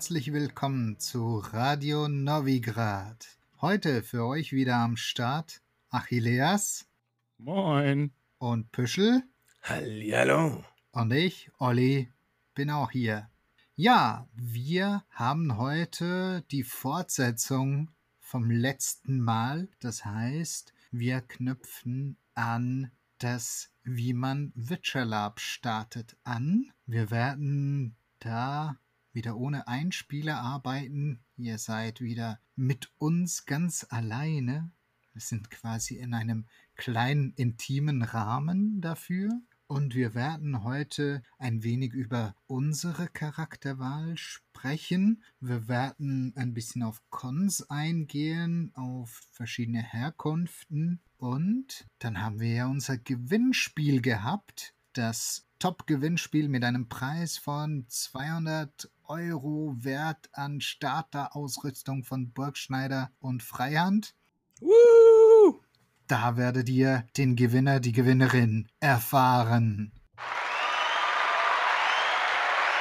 herzlich willkommen zu Radio Novigrad. Heute für euch wieder am Start Achilleas. Moin. Und Püschel. Hallihallo. Und ich, Olli, bin auch hier. Ja, wir haben heute die Fortsetzung vom letzten Mal. Das heißt, wir knüpfen an das, wie man Witcher Lab startet, an. Wir werden da wieder ohne Einspieler arbeiten. Ihr seid wieder mit uns ganz alleine. Wir sind quasi in einem kleinen intimen Rahmen dafür. Und wir werden heute ein wenig über unsere Charakterwahl sprechen. Wir werden ein bisschen auf Cons eingehen, auf verschiedene Herkunften. Und dann haben wir ja unser Gewinnspiel gehabt. Das Top-Gewinnspiel mit einem Preis von 200 Euro Wert an Starter-Ausrüstung von Burgschneider und Freihand. Woo! Da werdet ihr den Gewinner, die Gewinnerin erfahren.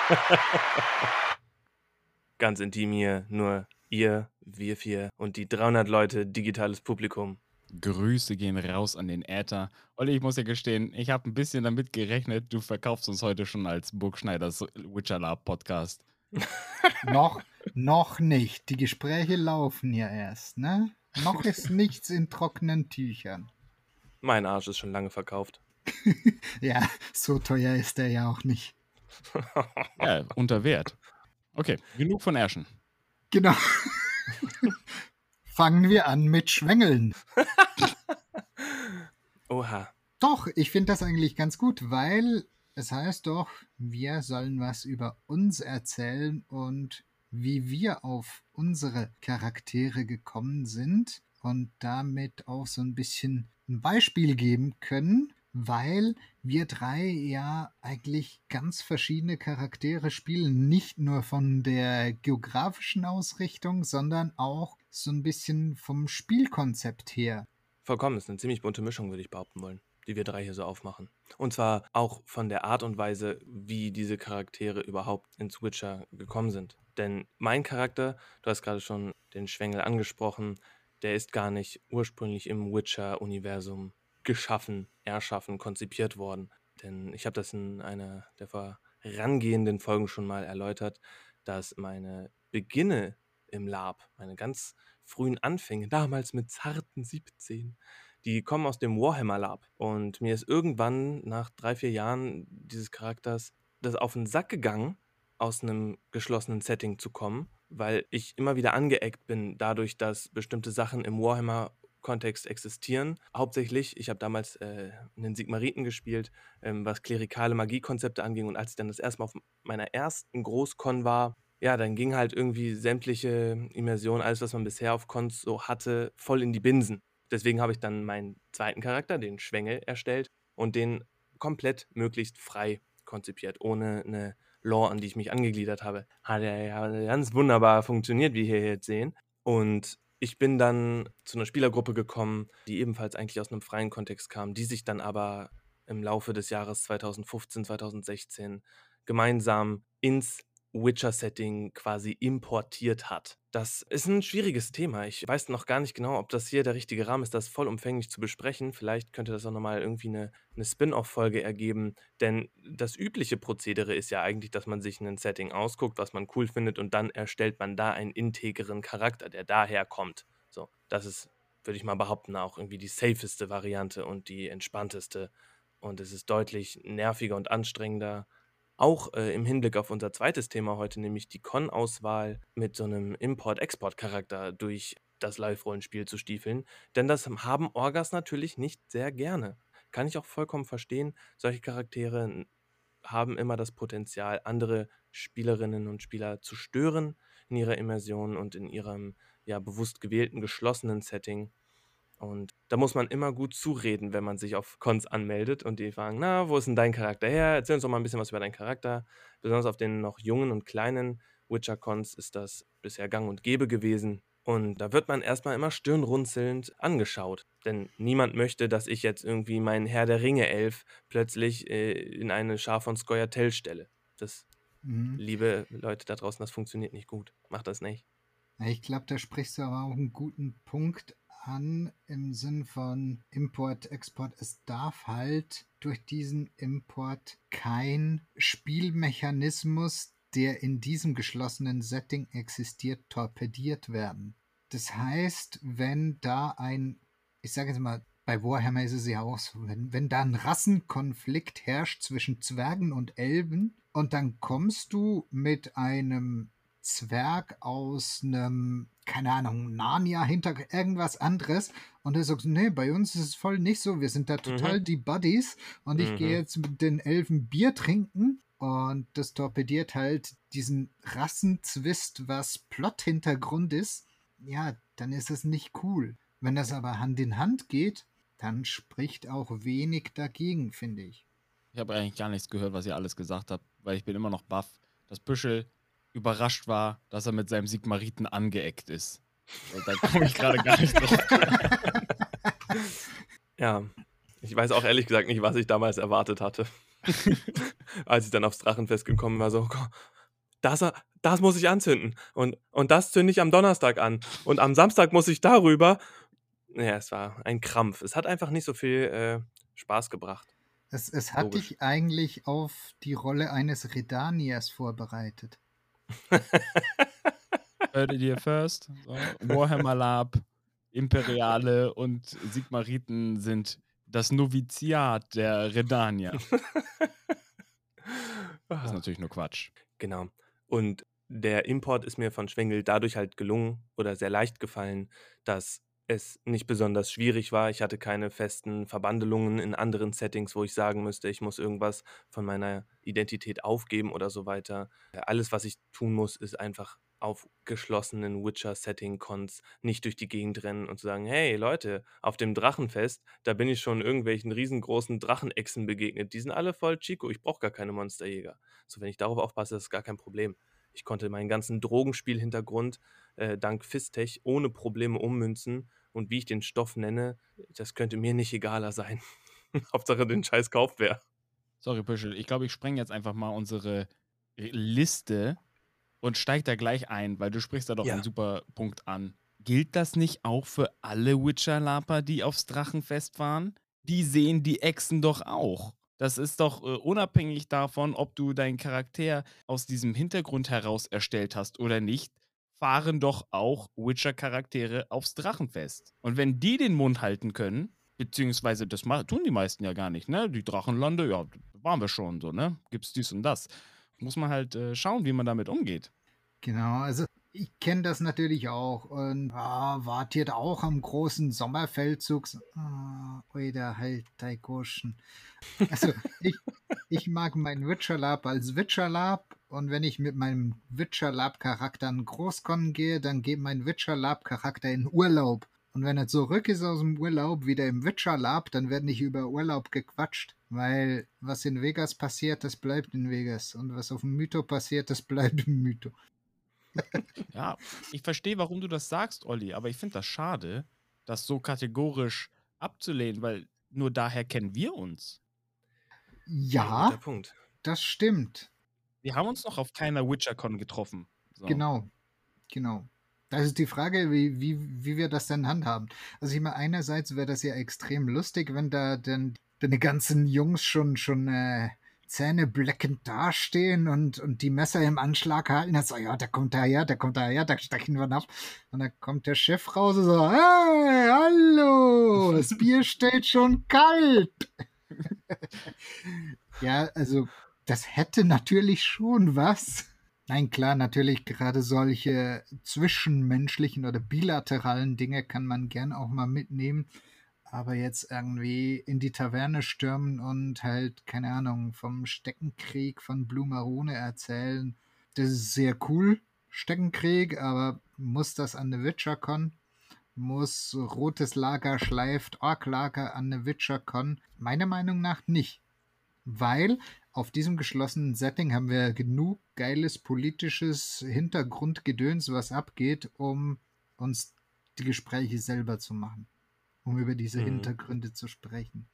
Ganz intim hier, nur ihr, wir vier und die 300 Leute digitales Publikum. Grüße gehen raus an den Äther. Olli, ich muss ja gestehen, ich habe ein bisschen damit gerechnet, du verkaufst uns heute schon als Burgschneiders Witcher Lab Podcast. noch, noch nicht. Die Gespräche laufen ja erst, ne? Noch ist nichts in trockenen Tüchern. Mein Arsch ist schon lange verkauft. ja, so teuer ist er ja auch nicht. ja, unter Wert. Okay, genug von Ärschen. Genau. Fangen wir an mit Schwängeln. Oha. Doch, ich finde das eigentlich ganz gut, weil es heißt doch, wir sollen was über uns erzählen und wie wir auf unsere Charaktere gekommen sind und damit auch so ein bisschen ein Beispiel geben können, weil wir drei ja eigentlich ganz verschiedene Charaktere spielen, nicht nur von der geografischen Ausrichtung, sondern auch so ein bisschen vom Spielkonzept her. Vollkommen, ist eine ziemlich bunte Mischung, würde ich behaupten wollen, die wir drei hier so aufmachen. Und zwar auch von der Art und Weise, wie diese Charaktere überhaupt ins Witcher gekommen sind. Denn mein Charakter, du hast gerade schon den Schwengel angesprochen, der ist gar nicht ursprünglich im Witcher-Universum geschaffen, erschaffen, konzipiert worden. Denn ich habe das in einer der vorangehenden Folgen schon mal erläutert, dass meine Beginne im Lab, meine ganz frühen Anfänge, damals mit zarten 17, die kommen aus dem Warhammer Lab. Und mir ist irgendwann nach drei, vier Jahren dieses Charakters das auf den Sack gegangen, aus einem geschlossenen Setting zu kommen, weil ich immer wieder angeeckt bin, dadurch, dass bestimmte Sachen im Warhammer-Kontext existieren. Hauptsächlich, ich habe damals äh, einen Sigmariten gespielt, ähm, was klerikale Magiekonzepte anging. Und als ich dann das erste Mal auf meiner ersten Großkon war, ja, dann ging halt irgendwie sämtliche Immersion, alles, was man bisher auf Cons so hatte, voll in die Binsen. Deswegen habe ich dann meinen zweiten Charakter, den Schwengel, erstellt und den komplett möglichst frei konzipiert, ohne eine Lore, an die ich mich angegliedert habe. Hat ja ganz wunderbar funktioniert, wie wir hier jetzt sehen. Und ich bin dann zu einer Spielergruppe gekommen, die ebenfalls eigentlich aus einem freien Kontext kam, die sich dann aber im Laufe des Jahres 2015, 2016 gemeinsam ins Witcher-Setting quasi importiert hat. Das ist ein schwieriges Thema. Ich weiß noch gar nicht genau, ob das hier der richtige Rahmen ist, das vollumfänglich zu besprechen. Vielleicht könnte das auch nochmal irgendwie eine, eine Spin-off-Folge ergeben. Denn das übliche Prozedere ist ja eigentlich, dass man sich ein Setting ausguckt, was man cool findet, und dann erstellt man da einen integren Charakter, der daher kommt. So, das ist, würde ich mal behaupten, auch irgendwie die safeste Variante und die entspannteste. Und es ist deutlich nerviger und anstrengender auch äh, im Hinblick auf unser zweites Thema heute, nämlich die Con-Auswahl mit so einem Import-Export-Charakter durch das Live-Rollenspiel zu stiefeln. Denn das haben Orgas natürlich nicht sehr gerne. Kann ich auch vollkommen verstehen. Solche Charaktere haben immer das Potenzial, andere Spielerinnen und Spieler zu stören in ihrer Immersion und in ihrem ja bewusst gewählten geschlossenen Setting. Und da muss man immer gut zureden, wenn man sich auf Cons anmeldet und die fragen, na, wo ist denn dein Charakter her? Erzähl uns doch mal ein bisschen was über deinen Charakter. Besonders auf den noch jungen und kleinen Witcher-Cons ist das bisher gang und gäbe gewesen. Und da wird man erstmal immer stirnrunzelnd angeschaut. Denn niemand möchte, dass ich jetzt irgendwie meinen Herr der Ringe-Elf plötzlich äh, in eine Schar von Scoia'tael stelle. Das Mhm. Liebe Leute da draußen, das funktioniert nicht gut. Macht das nicht. Ich glaube, da sprichst du aber auch einen guten Punkt an im Sinn von Import, Export. Es darf halt durch diesen Import kein Spielmechanismus, der in diesem geschlossenen Setting existiert, torpediert werden. Das heißt, wenn da ein, ich sage jetzt mal, bei Warhammer ist es ja auch so, wenn, wenn da ein Rassenkonflikt herrscht zwischen Zwergen und Elben und dann kommst du mit einem Zwerg aus einem, keine Ahnung, Narnia hinter irgendwas anderes. Und er sagt, nee, bei uns ist es voll nicht so, wir sind da total die Buddies. Und ich Mhm. gehe jetzt mit den Elfen Bier trinken. Und das torpediert halt diesen Rassenzwist, was Plot-Hintergrund ist, ja, dann ist es nicht cool. Wenn das aber Hand in Hand geht, dann spricht auch wenig dagegen, finde ich. Ich habe eigentlich gar nichts gehört, was ihr alles gesagt habt, weil ich bin immer noch baff, dass Büschel überrascht war, dass er mit seinem Sigmariten angeeckt ist. Und da komme ich gerade gar nicht drauf. Ja, ich weiß auch ehrlich gesagt nicht, was ich damals erwartet hatte. Als ich dann aufs Drachenfest gekommen war, so, "Gott, das, das muss ich anzünden. Und, und das zünde ich am Donnerstag an. Und am Samstag muss ich darüber. Ja, es war ein Krampf. Es hat einfach nicht so viel äh, Spaß gebracht. Es, es hat Logisch. dich eigentlich auf die Rolle eines Redaniers vorbereitet. Hörtet ihr first? So, Warhammer Lab, Imperiale und Sigmariten sind das Noviziat der Redania. Das ist natürlich nur Quatsch. Genau. Und der Import ist mir von Schwengel dadurch halt gelungen oder sehr leicht gefallen, dass es nicht besonders schwierig war. Ich hatte keine festen Verbandelungen in anderen Settings, wo ich sagen müsste, ich muss irgendwas von meiner Identität aufgeben oder so weiter. Äh, Alles, was ich tun muss, ist einfach auf geschlossenen Witcher-Setting-Cons nicht durch die Gegend rennen und zu sagen, hey Leute, auf dem Drachenfest, da bin ich schon irgendwelchen riesengroßen Drachenechsen begegnet. Die sind alle voll Chico, ich brauche gar keine Monsterjäger. So, wenn ich darauf aufpasse, ist gar kein Problem. Ich konnte meinen ganzen Drogenspielhintergrund äh, dank Fistech ohne Probleme ummünzen und wie ich den Stoff nenne, das könnte mir nicht egaler sein. Hauptsache den Scheiß kauft wer. Sorry, Büschel, ich glaube, ich spreng jetzt einfach mal unsere Liste und steig da gleich ein, weil du sprichst da doch Ja. einen super Punkt an. Gilt das nicht auch für alle Witcher-Laper, die aufs Drachenfest fahren? Die sehen die Echsen doch auch. Das ist doch äh, unabhängig davon, ob du deinen Charakter aus diesem Hintergrund heraus erstellt hast oder nicht, fahren doch auch Witcher-Charaktere aufs Drachenfest. Und wenn die den Mund halten können, beziehungsweise das tun die meisten ja gar nicht, ne? Die Drachenlande, ja, waren wir schon so, ne? Gibt's dies und das. Muss man halt äh, schauen, wie man damit umgeht. Genau, also ich kenne das natürlich auch und ah, wart ihr da auch am großen Sommerfeldzug? So, Ah, oida, halt, dein Goschen. Also ich, ich mag meinen Witcher Lab als Witcher Lab und wenn ich mit meinem Witcher Lab Charakter an Großkon gehe, dann geht mein Witcher Lab Charakter in Urlaub. Und wenn er zurück ist aus dem Urlaub, wieder im Witcher Lab, dann wird nicht über Urlaub gequatscht. Weil was in Vegas passiert, das bleibt in Vegas. Und was auf dem Mytho passiert, das bleibt im Mytho. Ja, ich verstehe, warum du das sagst, Olli, aber ich finde das schade, das so kategorisch abzulehnen, weil nur daher kennen wir uns. Ja, Punkt. das stimmt. Wir haben uns noch auf keiner WitcherCon getroffen. So. Genau. Genau. Das ist die Frage, wie, wie, wie wir das denn handhaben. Also ich meine, einerseits wäre das ja extrem lustig, wenn da dann deine ganzen Jungs schon, schon äh, zähnebleckend dastehen und, und die Messer im Anschlag halten. So, ja, der kommt daher, der kommt daher, da stechen wir ab. Und dann kommt der Chef raus und so, hey, hallo, das Bier steht schon kalt. ja, also das hätte natürlich schon was. Nein, klar, natürlich gerade solche zwischenmenschlichen oder bilateralen Dinge kann man gern auch mal mitnehmen. Aber jetzt irgendwie in die Taverne stürmen und halt, keine Ahnung, vom Steckenkrieg von Blue Marone erzählen, das ist sehr cool, Steckenkrieg, aber muss das an eine WitcherCon? Muss Rotes Lager schleift Ork-Lager an eine WitcherCon? Meiner Meinung nach nicht. Weil auf diesem geschlossenen Setting haben wir genug geiles politisches Hintergrundgedöns, was abgeht, um uns die Gespräche selber zu machen. Um über diese Mhm. Hintergründe zu sprechen.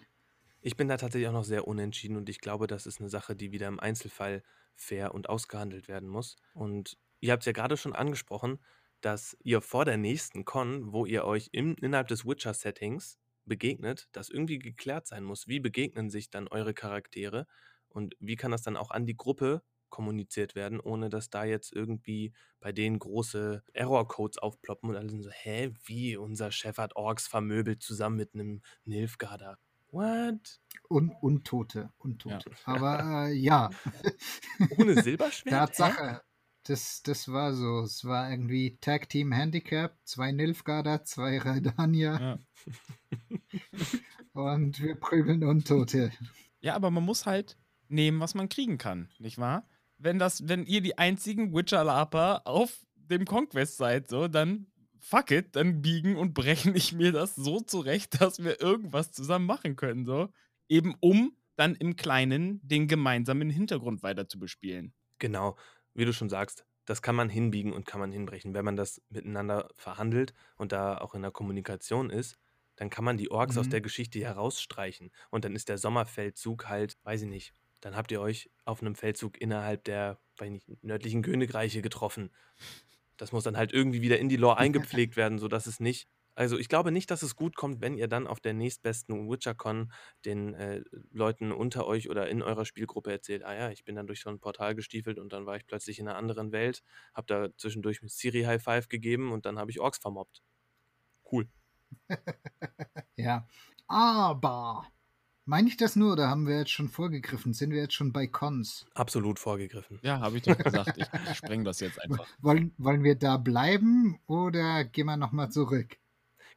Ich bin da tatsächlich auch noch sehr unentschieden und ich glaube, das ist eine Sache, die wieder im Einzelfall fair und ausgehandelt werden muss. Und ihr habt es ja gerade schon angesprochen, dass ihr vor der nächsten Con, wo ihr euch im, innerhalb des Witcher-Settings begegnet, das irgendwie geklärt sein muss. Wie begegnen sich dann eure Charaktere und wie kann das dann auch an die Gruppe kommuniziert werden, ohne dass da jetzt irgendwie bei denen große Error-Codes aufploppen und alle sind so, hä, wie, unser Chef hat Orks vermöbelt zusammen mit einem Nilfgaarder. What? Un Untote, Untote. Ja. Aber äh, ja. Ohne Silberschwert? Tatsache. Das, das war so. Es war irgendwie Tag Team Handicap, zwei Nilfgaarder, zwei Redania. Ja. Und wir prügeln Untote. Ja, aber man muss halt nehmen, was man kriegen kann, nicht wahr? Wenn das, wenn ihr die einzigen Witcher-Laper auf dem Conquest seid, so, dann fuck it, dann biegen und brechen ich mir das so zurecht, dass wir irgendwas zusammen machen können, so. Eben um dann im Kleinen den gemeinsamen Hintergrund weiter zu bespielen. Genau, wie du schon sagst, das kann man hinbiegen und kann man hinbrechen. Wenn man das miteinander verhandelt und da auch in der Kommunikation ist, dann kann man die Orks mhm. aus der Geschichte herausstreichen. Und dann ist der Sommerfeldzug halt, weiß ich nicht, dann habt ihr euch auf einem Feldzug innerhalb der, nicht, nördlichen Königreiche getroffen. Das muss dann halt irgendwie wieder in die Lore eingepflegt werden, sodass es nicht. Also ich glaube nicht, dass es gut kommt, wenn ihr dann auf der nächstbesten WitcherCon den äh, Leuten unter euch oder in eurer Spielgruppe erzählt, ah ja, ich bin dann durch so ein Portal gestiefelt und dann war ich plötzlich in einer anderen Welt, hab da zwischendurch mit Siri High Five gegeben und dann habe ich Orks vermobbt. Cool. ja, aber meine ich das nur oder haben wir jetzt schon vorgegriffen? Sind wir jetzt schon bei Cons? Absolut vorgegriffen. Ja, habe ich doch gesagt. ich, ich spreng das jetzt einfach. Wollen, wollen wir da bleiben oder gehen wir nochmal zurück?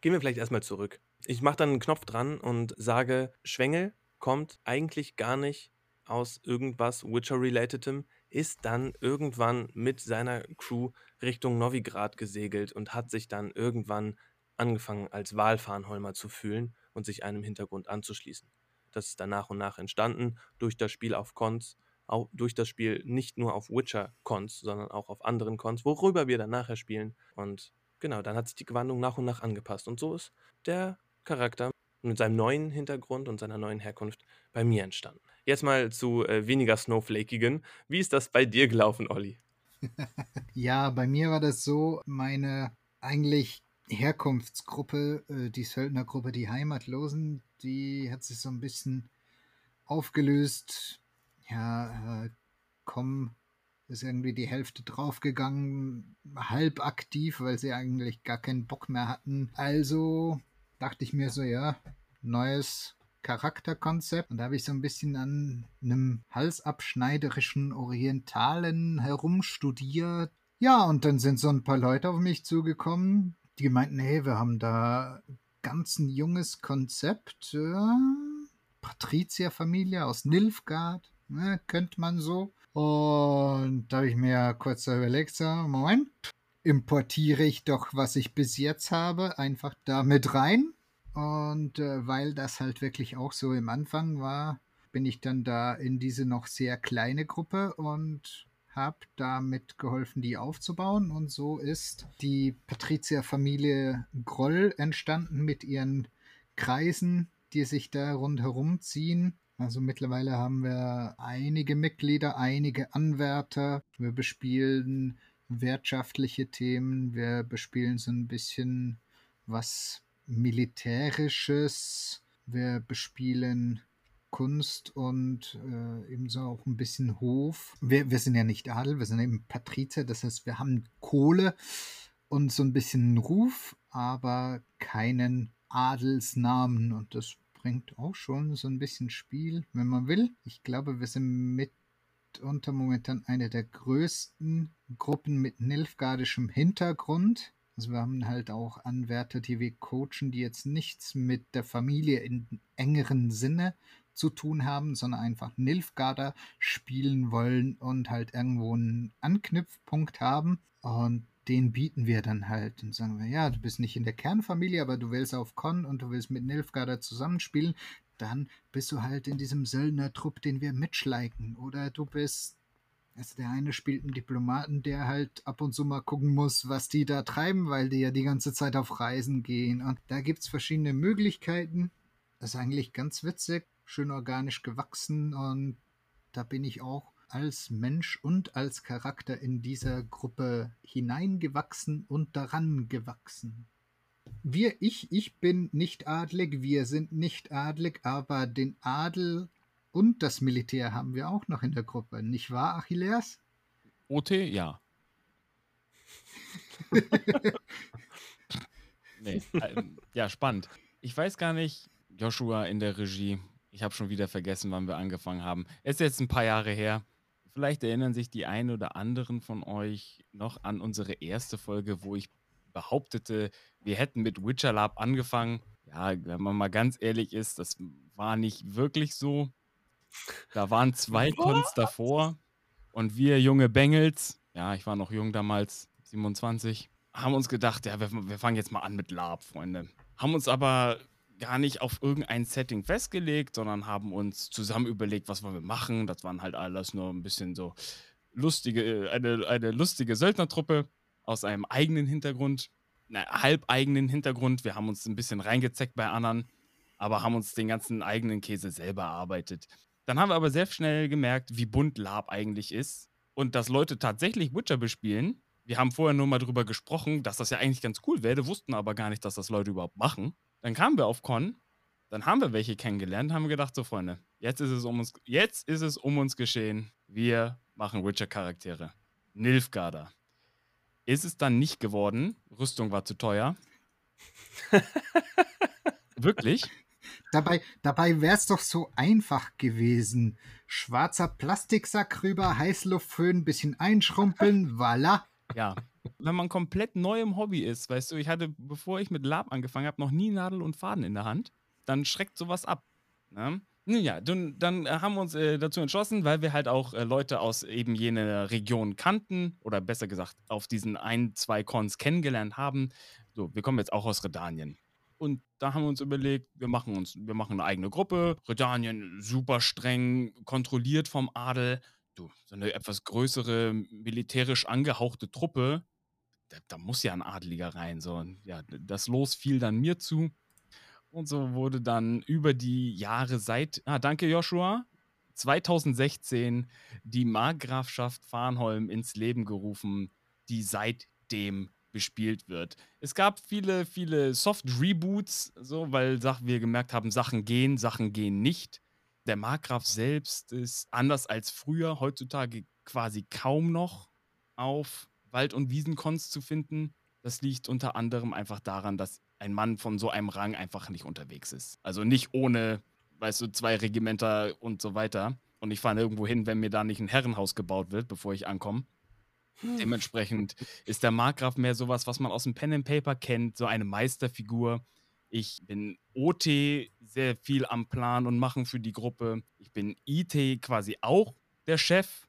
Gehen wir vielleicht erstmal zurück. Ich mache dann einen Knopf dran und sage, Schwengel kommt eigentlich gar nicht aus irgendwas Witcher-relatedem, ist dann irgendwann mit seiner Crew Richtung Novigrad gesegelt und hat sich dann irgendwann angefangen als Walfahnholmer zu fühlen und sich einem Hintergrund anzuschließen. Das ist dann nach und nach entstanden durch das Spiel auf Cons, auch durch das Spiel nicht nur auf Witcher-Cons, sondern auch auf anderen Cons, worüber wir dann nachher spielen. Und genau, dann hat sich die Gewandung nach und nach angepasst. Und so ist der Charakter mit seinem neuen Hintergrund und seiner neuen Herkunft bei mir entstanden. Jetzt mal zu äh, weniger Snowflakigen. Wie ist das bei dir gelaufen, Olli? ja, bei mir war das so, meine eigentlich Herkunftsgruppe, äh, die Söldnergruppe, die Heimatlosen, die hat sich so ein bisschen aufgelöst. Ja, äh, komm, ist irgendwie die Hälfte draufgegangen, halb aktiv, weil sie eigentlich gar keinen Bock mehr hatten. Also dachte ich mir so, ja, neues Charakterkonzept. Und da habe ich so ein bisschen an einem halsabschneiderischen Orientalen herumstudiert. Ja, und dann sind so ein paar Leute auf mich zugekommen, die meinten, hey, wir haben da ganz ein junges Konzept. Äh, Patrizierfamilie aus Nilfgaard, ne, könnte man so. Und da habe ich mir kurz überlegt, so, Moment, importiere ich doch, was ich bis jetzt habe, einfach damit rein. Und äh, weil das halt wirklich auch so im Anfang war, bin ich dann da in diese noch sehr kleine Gruppe und habe damit geholfen, die aufzubauen. Und so ist die Patrizierfamilie Groll entstanden mit ihren Kreisen, die sich da rundherum ziehen. Also mittlerweile haben wir einige Mitglieder, einige Anwärter. Wir bespielen wirtschaftliche Themen, wir bespielen so ein bisschen was Militärisches. Wir bespielen Kunst und äh, ebenso auch ein bisschen Hof. Wir, wir sind ja nicht Adel, wir sind eben Patrizier, das heißt, wir haben Kohle und so ein bisschen Ruf, aber keinen Adelsnamen und das bringt auch schon so ein bisschen Spiel, wenn man will. Ich glaube, wir sind mitunter momentan eine der größten Gruppen mit nilfgaardischem Hintergrund. Also wir haben halt auch Anwärter, die wir coachen, die jetzt nichts mit der Familie in engeren Sinne zu tun haben, sondern einfach Nilfgaarder spielen wollen und halt irgendwo einen Anknüpfpunkt haben. Und den bieten wir dann halt und sagen wir, ja, du bist nicht in der Kernfamilie, aber du willst auf Con und du willst mit Nilfgaarder zusammenspielen, dann bist du halt in diesem Söldner-Trupp, den wir mitschleichen. Oder du bist also der eine spielt einen Diplomaten, der halt ab und zu mal gucken muss, was die da treiben, weil die ja die ganze Zeit auf Reisen gehen. Und da gibt es verschiedene Möglichkeiten. Das ist eigentlich ganz witzig schön organisch gewachsen und da bin ich auch als Mensch und als Charakter in dieser Gruppe hineingewachsen und daran gewachsen. Wir, ich, ich bin nicht adlig, wir sind nicht adlig, aber den Adel und das Militär haben wir auch noch in der Gruppe, nicht wahr, Achilleas? OT, ja. nee, äh, ja, spannend. Ich weiß gar nicht, Joshua in der Regie, ich habe schon wieder vergessen, wann wir angefangen haben. Es ist jetzt ein paar Jahre her. Vielleicht erinnern sich die einen oder anderen von euch noch an unsere erste Folge, wo ich behauptete, wir hätten mit Witcher Lab angefangen. Ja, wenn man mal ganz ehrlich ist, das war nicht wirklich so. Da waren zwei Cons davor und wir junge Bengels, ja, ich war noch jung damals, 27, haben uns gedacht, ja, wir, wir fangen jetzt mal an mit Lab, Freunde. Haben uns aber gar nicht auf irgendein Setting festgelegt, sondern haben uns zusammen überlegt, was wollen wir machen. Das waren halt alles nur ein bisschen so lustige, eine, eine lustige Söldnertruppe aus einem eigenen Hintergrund, na, halbeigenen Hintergrund. Wir haben uns ein bisschen reingezeckt bei anderen, aber haben uns den ganzen eigenen Käse selber erarbeitet. Dann haben wir aber sehr schnell gemerkt, wie bunt Lab eigentlich ist und dass Leute tatsächlich Witcher bespielen. Wir haben vorher nur mal drüber gesprochen, dass das ja eigentlich ganz cool wäre, wussten aber gar nicht, dass das Leute überhaupt machen. Dann kamen wir auf Con, dann haben wir welche kennengelernt, haben wir gedacht, so Freunde, jetzt ist es um uns, jetzt ist es um uns geschehen. Wir machen Witcher-Charaktere. Nilfgaarder. Ist es dann nicht geworden. Rüstung war zu teuer. Wirklich? Dabei, dabei wäre es doch so einfach gewesen. Schwarzer Plastiksack rüber, Heißluftföhn, bisschen einschrumpeln, voilà. Ja, wenn man komplett neu im Hobby ist, weißt du, ich hatte, bevor ich mit Lab angefangen habe, noch nie Nadel und Faden in der Hand, dann schreckt sowas ab. Ne? Ja, dann, dann haben wir uns äh, dazu entschlossen, weil wir halt auch äh, Leute aus eben jener Region kannten oder besser gesagt auf diesen ein, zwei Cons kennengelernt haben. So, wir kommen jetzt auch aus Redanien. Und da haben wir uns überlegt, wir machen uns, wir machen eine eigene Gruppe. Redanien super streng kontrolliert vom Adel. Du, so eine etwas größere, militärisch angehauchte Truppe, da, da muss ja ein Adeliger rein. So, ja, das Los fiel dann mir zu. Und so wurde dann über die Jahre seit, ah, danke Joshua, 2016 die Markgrafschaft Farnholm ins Leben gerufen, die seitdem bespielt wird. Es gab viele, viele Soft-Reboots, so, weil wir gemerkt haben, Sachen gehen, Sachen gehen nicht. Der Markgraf selbst ist anders als früher, heutzutage quasi kaum noch auf Wald- und Wiesenkons zu finden. Das liegt unter anderem einfach daran, dass ein Mann von so einem Rang einfach nicht unterwegs ist. Also nicht ohne, weißt du, zwei Regimenter und so weiter. Und ich fahre irgendwo hin, wenn mir da nicht ein Herrenhaus gebaut wird, bevor ich ankomme. Hm. Dementsprechend ist der Markgraf mehr sowas, was man aus dem Pen and Paper kennt, so eine Meisterfigur. Ich bin OT sehr viel am Plan und machen für die Gruppe. Ich bin IT quasi auch der Chef,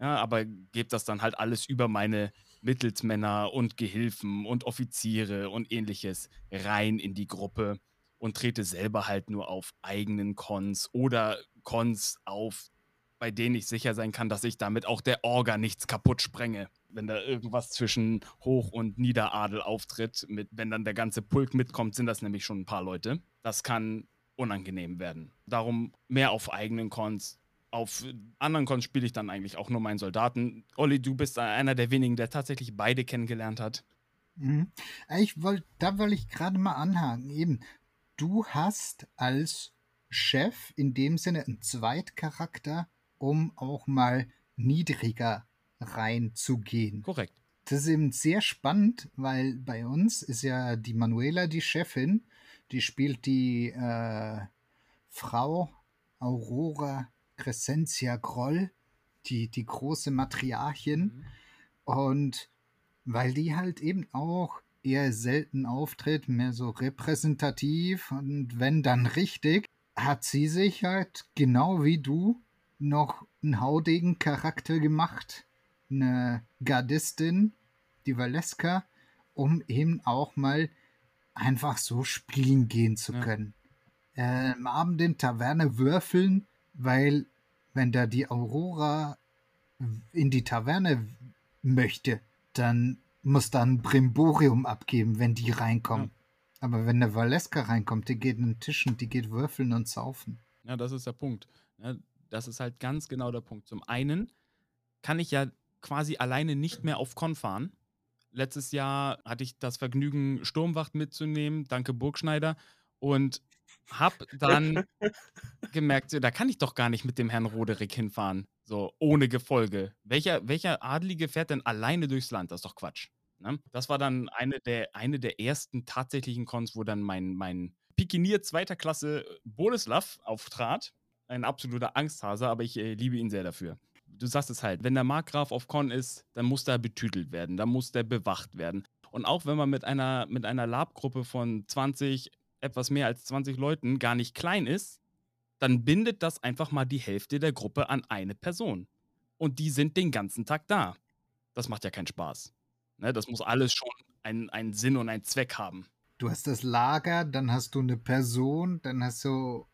ja, aber gebe das dann halt alles über meine Mittelsmänner und Gehilfen und Offiziere und ähnliches rein in die Gruppe und trete selber halt nur auf eigenen Cons oder Cons auf, bei denen ich sicher sein kann, dass ich damit auch der Orga nichts kaputt sprenge. Wenn da irgendwas zwischen Hoch- und Niederadel auftritt, mit, wenn dann der ganze Pulk mitkommt, sind das nämlich schon ein paar Leute. Das kann unangenehm werden. Darum mehr auf eigenen Cons, auf anderen Cons spiele ich dann eigentlich auch nur meinen Soldaten. Olli, du bist einer der wenigen, der tatsächlich beide kennengelernt hat. Mhm. Ich wollt, da wollte ich gerade mal anhaken. Eben, du hast als Chef in dem Sinne einen Zweitcharakter, um auch mal niedriger reinzugehen. Korrekt. Das ist eben sehr spannend, weil bei uns ist ja die Manuela die Chefin, die spielt die äh, Frau Aurora Crescentia Groll, die, die große Matriarchin. Mhm. Und weil die halt eben auch eher selten auftritt, mehr so repräsentativ und wenn dann richtig, hat sie sich halt genau wie du noch einen haudegen Charakter gemacht, eine Gardistin, die Valeska, um eben auch mal einfach so spielen gehen zu können. Ja. Äh, am Abend in Taverne würfeln weil wenn da die Aurora in die Taverne möchte, dann muss dann Brimborium abgeben, wenn die reinkommen. Ja. Aber wenn der Valeska reinkommt, die geht an den Tisch und die geht würfeln und saufen. Ja, das ist der Punkt. Ja, das ist halt ganz genau der Punkt. Zum einen kann ich ja quasi alleine nicht mehr auf Con fahren. Letztes Jahr hatte ich das Vergnügen, Sturmwacht mitzunehmen, danke Burgschneider, und hab dann gemerkt, da kann ich doch gar nicht mit dem Herrn Roderick hinfahren, so ohne Gefolge. Welcher, welcher Adlige fährt denn alleine durchs Land? Das ist doch Quatsch. Ne? Das war dann eine der, eine der ersten tatsächlichen Cons, wo dann mein, mein Pikinier zweiter Klasse Boleslav auftrat. Ein absoluter Angsthase, aber ich äh, liebe ihn sehr dafür. Du sagst es halt, wenn der Markgraf auf Con ist, dann muss der betütelt werden, dann muss der bewacht werden. Und auch wenn man mit einer, mit einer Lab-Gruppe von 20, etwas mehr als 20 Leuten gar nicht klein ist, dann bindet das einfach mal die Hälfte der Gruppe an eine Person. Und die sind den ganzen Tag da. Das macht ja keinen Spaß. Ne, das muss alles schon einen, einen Sinn und einen Zweck haben. Du hast das Lager, dann hast du eine Person, dann hast du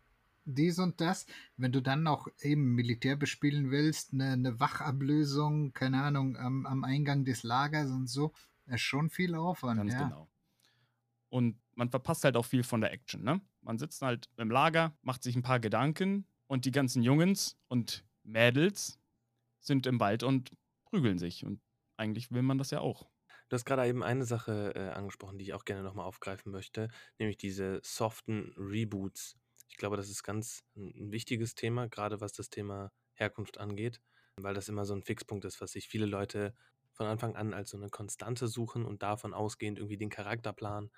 dies und das. Wenn du dann noch eben Militär bespielen willst, eine, eine Wachablösung, keine Ahnung, am, am, Eingang des Lagers und so, ist schon viel Aufwand. Ganz ja. genau. Und man verpasst halt auch viel von der Action. Ne? Man sitzt halt im Lager, macht sich ein paar Gedanken und die ganzen Jungs und Mädels sind im Wald und prügeln sich. Und eigentlich will man das ja auch. Du hast gerade eben eine Sache äh, angesprochen, die ich auch gerne nochmal aufgreifen möchte, nämlich diese soften Reboots. Ich glaube, das ist ganz ein, wichtiges Thema, gerade was das Thema Herkunft angeht, weil das immer so ein Fixpunkt ist, was sich viele Leute von Anfang an als so eine Konstante suchen und davon ausgehend irgendwie den Charakter planen.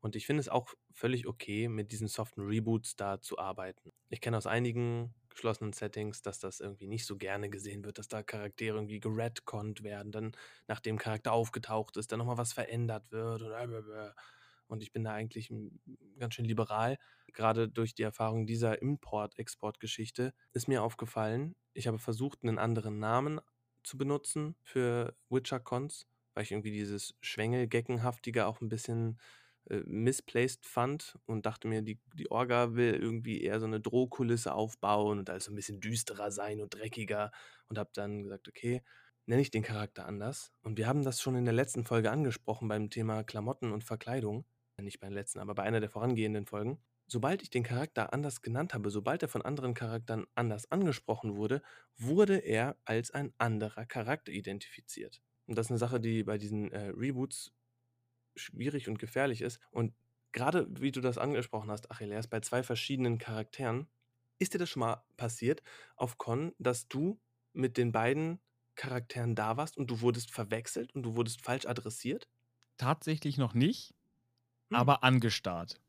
Und ich finde es auch völlig okay, mit diesen soften Reboots da zu arbeiten. Ich kenne aus einigen geschlossenen Settings, dass das irgendwie nicht so gerne gesehen wird, dass da Charaktere irgendwie geredconnt werden, dann nachdem Charakter aufgetaucht ist, dann nochmal was verändert wird und und ich bin da eigentlich ganz schön liberal. Gerade durch die Erfahrung dieser Import-Export-Geschichte ist mir aufgefallen, ich habe versucht, einen anderen Namen zu benutzen für Witcher-Cons, weil ich irgendwie dieses Schwengel-Geckenhaftige auch ein bisschen äh, misplaced fand und dachte mir, die, die Orga will irgendwie eher so eine Drohkulisse aufbauen und also ein bisschen düsterer sein und dreckiger und habe dann gesagt, okay, nenne ich den Charakter anders. Und wir haben das schon in der letzten Folge angesprochen beim Thema Klamotten und Verkleidung. Nicht bei der letzten, aber bei einer der vorangehenden Folgen. Sobald ich den Charakter anders genannt habe, sobald er von anderen Charakteren anders angesprochen wurde, wurde er als ein anderer Charakter identifiziert. Und das ist eine Sache, die bei diesen äh, Reboots schwierig und gefährlich ist. Und gerade wie du das angesprochen hast, Achilles, bei zwei verschiedenen Charakteren, ist dir das schon mal passiert auf Con, dass du mit den beiden Charakteren da warst und du wurdest verwechselt und du wurdest falsch adressiert? Tatsächlich noch nicht, hm. aber angestarrt.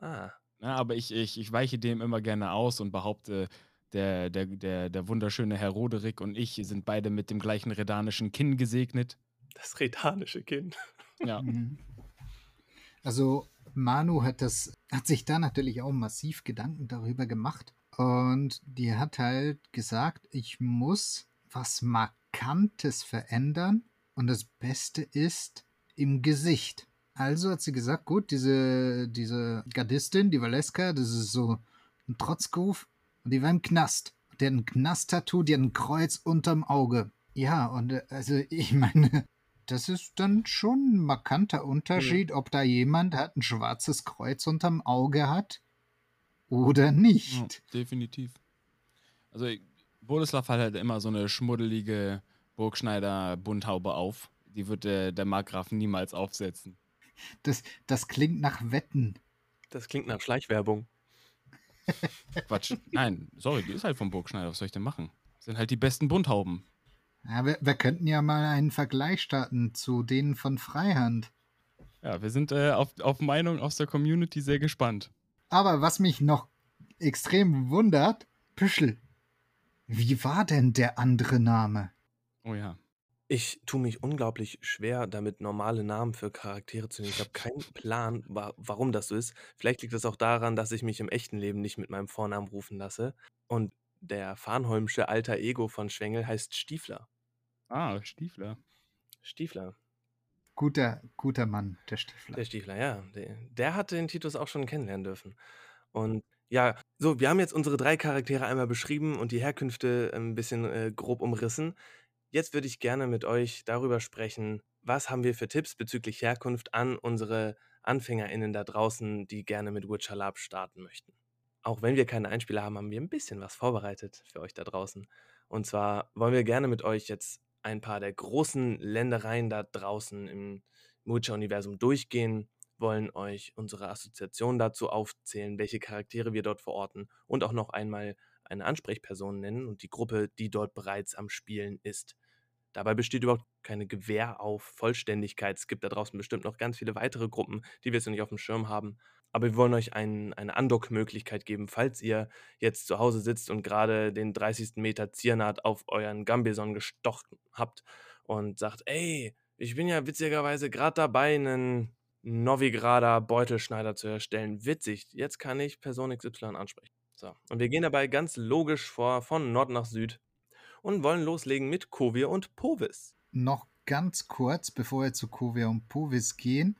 Ah. Ja, aber ich, ich, ich weiche dem immer gerne aus und behaupte, der, der, der, der wunderschöne Herr Roderick und ich sind beide mit dem gleichen redanischen Kinn gesegnet. Das redanische Kinn. Ja. Mhm. Also Manu hat das, hat sich da natürlich auch massiv Gedanken darüber gemacht. Und die hat halt gesagt, ich muss was Markantes verändern. Und das Beste ist im Gesicht. Also hat sie gesagt, gut, diese, diese Gardistin, die Valeska, das ist so ein Trotzkuf. Und die war im Knast. Der hat ein Knast-Tattoo, die hat ein Kreuz unterm Auge. Ja, und äh, also ich meine, das ist dann schon ein markanter Unterschied, ja. ob da jemand hat ein schwarzes Kreuz unterm Auge hat oder nicht. Ja, definitiv. Also Boleslav hat halt immer so eine schmuddelige Burgschneider-Bunthaube auf. Die wird der, der Markgraf niemals aufsetzen. Das, das klingt nach Wetten. Das klingt nach Schleichwerbung. Quatsch. Nein, sorry, die ist halt vom Burgschneider. Was soll ich denn machen? Das sind halt die besten Bunthauben. Ja, wir, wir, könnten ja mal einen Vergleich starten zu denen von Freihand. Ja, wir sind äh, auf, auf Meinung aus der Community sehr gespannt. Aber was mich noch extrem wundert, Püschel. Wie war denn der andere Name? Oh ja. Ich tue mich unglaublich schwer, damit normale Namen für Charaktere zu nehmen. Ich habe keinen Plan, wa warum das so ist. Vielleicht liegt es auch daran, dass ich mich im echten Leben nicht mit meinem Vornamen rufen lasse. Und der Farnholmsche alter Ego von Schwengel heißt Stiefler. Ah, Stiefler. Stiefler. Guter, guter Mann, der Stiefler. Der Stiefler, ja. Der, der hat den Titus auch schon kennenlernen dürfen. Und ja, so, wir haben jetzt unsere drei Charaktere einmal beschrieben und die Herkünfte ein bisschen äh, grob umrissen. Jetzt würde ich gerne mit euch darüber sprechen, was haben wir für Tipps bezüglich Herkunft an unsere AnfängerInnen da draußen, die gerne mit Witcher Lab starten möchten. auch wenn wir keine Einspieler haben, haben wir ein bisschen was vorbereitet für euch da draußen. Und zwar wollen wir gerne mit euch jetzt ein paar der großen Ländereien da draußen im Witcher-Universum durchgehen, wollen euch unsere Assoziation dazu aufzählen, welche Charaktere wir dort verorten und auch noch einmal eine Ansprechperson nennen und die Gruppe, die dort bereits am Spielen ist. Dabei besteht überhaupt keine Gewähr auf Vollständigkeit. Es gibt da draußen bestimmt noch ganz viele weitere Gruppen, die wir jetzt noch nicht auf dem Schirm haben. Aber wir wollen euch ein, eine Andock-Möglichkeit geben, falls ihr jetzt zu Hause sitzt und gerade den 30. Meter Ziernat auf euren Gambison gestocht habt und sagt, ey, ich bin ja witzigerweise gerade dabei, einen Novigrader Beutelschneider zu erstellen. Witzig, jetzt kann ich Person XY ansprechen. So, und wir gehen dabei ganz logisch vor, von Nord nach Süd und wollen loslegen mit Kovir und Povis. Noch ganz kurz, bevor wir zu Kovir und Povis gehen.